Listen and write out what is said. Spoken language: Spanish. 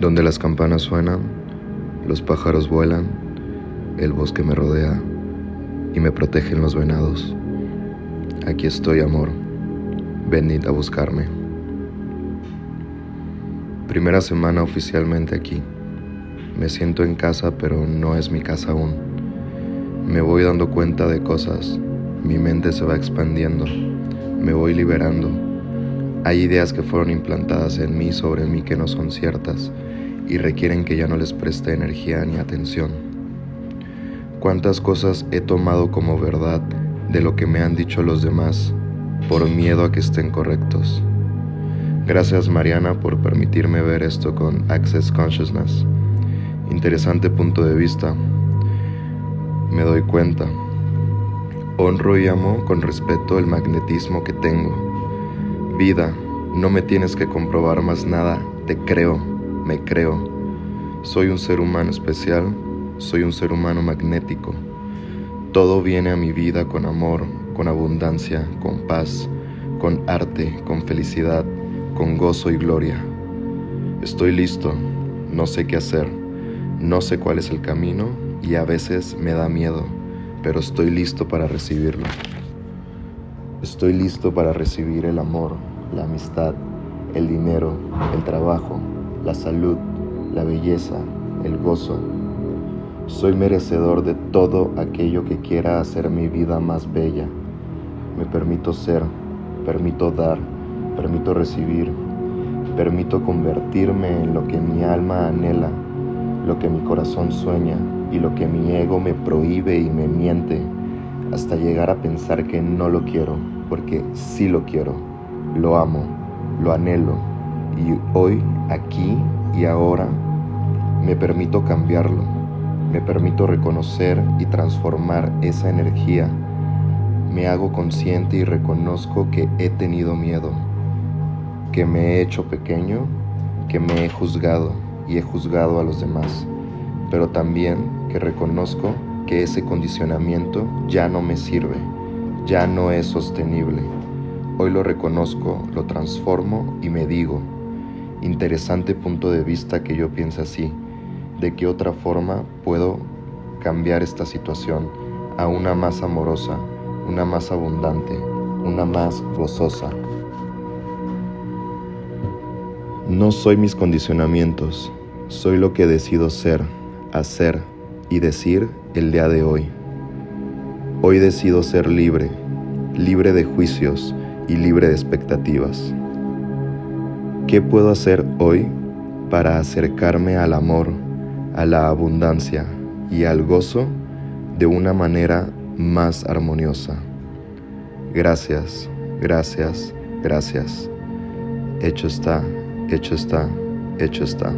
donde las campanas suenan, los pájaros vuelan, el bosque me rodea y me protegen los venados. Aquí estoy, amor. Venid a buscarme. Primera semana oficialmente aquí. Me siento en casa, pero no es mi casa aún. Me voy dando cuenta de cosas. Mi mente se va expandiendo. Me voy liberando. Hay ideas que fueron implantadas en mí sobre mí que no son ciertas y requieren que ya no les preste energía ni atención. ¿Cuántas cosas he tomado como verdad de lo que me han dicho los demás por miedo a que estén correctos? Gracias Mariana por permitirme ver esto con Access Consciousness. Interesante punto de vista. Me doy cuenta. Honro y amo con respeto el magnetismo que tengo Vida, no me tienes que comprobar más nada, te creo, me creo. Soy un ser humano especial, soy un ser humano magnético. Todo viene a mi vida con amor, con abundancia, con paz, con arte, con felicidad, con gozo y gloria. Estoy listo, no sé qué hacer, no sé cuál es el camino y a veces me da miedo, pero estoy listo para recibirlo. Estoy listo para recibir el amor, la amistad, el dinero, el trabajo, la salud, la belleza, el gozo. Soy merecedor de todo aquello que quiera hacer mi vida más bella. Me permito ser, permito dar, permito recibir, permito convertirme en lo que mi alma anhela, lo que mi corazón sueña y lo que mi ego me prohíbe y me miente hasta llegar a pensar que no lo quiero, porque sí lo quiero, lo amo, lo anhelo y hoy, aquí y ahora me permito cambiarlo, me permito reconocer y transformar esa energía, me hago consciente y reconozco que he tenido miedo, que me he hecho pequeño, que me he juzgado y he juzgado a los demás, pero también que reconozco que ese condicionamiento ya no me sirve, ya no es sostenible. Hoy lo reconozco, lo transformo y me digo, interesante punto de vista que yo piense así, de qué otra forma puedo cambiar esta situación a una más amorosa, una más abundante, una más gozosa. No soy mis condicionamientos, soy lo que decido ser, hacer y decir el día de hoy. Hoy decido ser libre, libre de juicios y libre de expectativas. ¿Qué puedo hacer hoy para acercarme al amor, a la abundancia y al gozo de una manera más armoniosa? Gracias, gracias, gracias. Hecho está, hecho está, hecho está.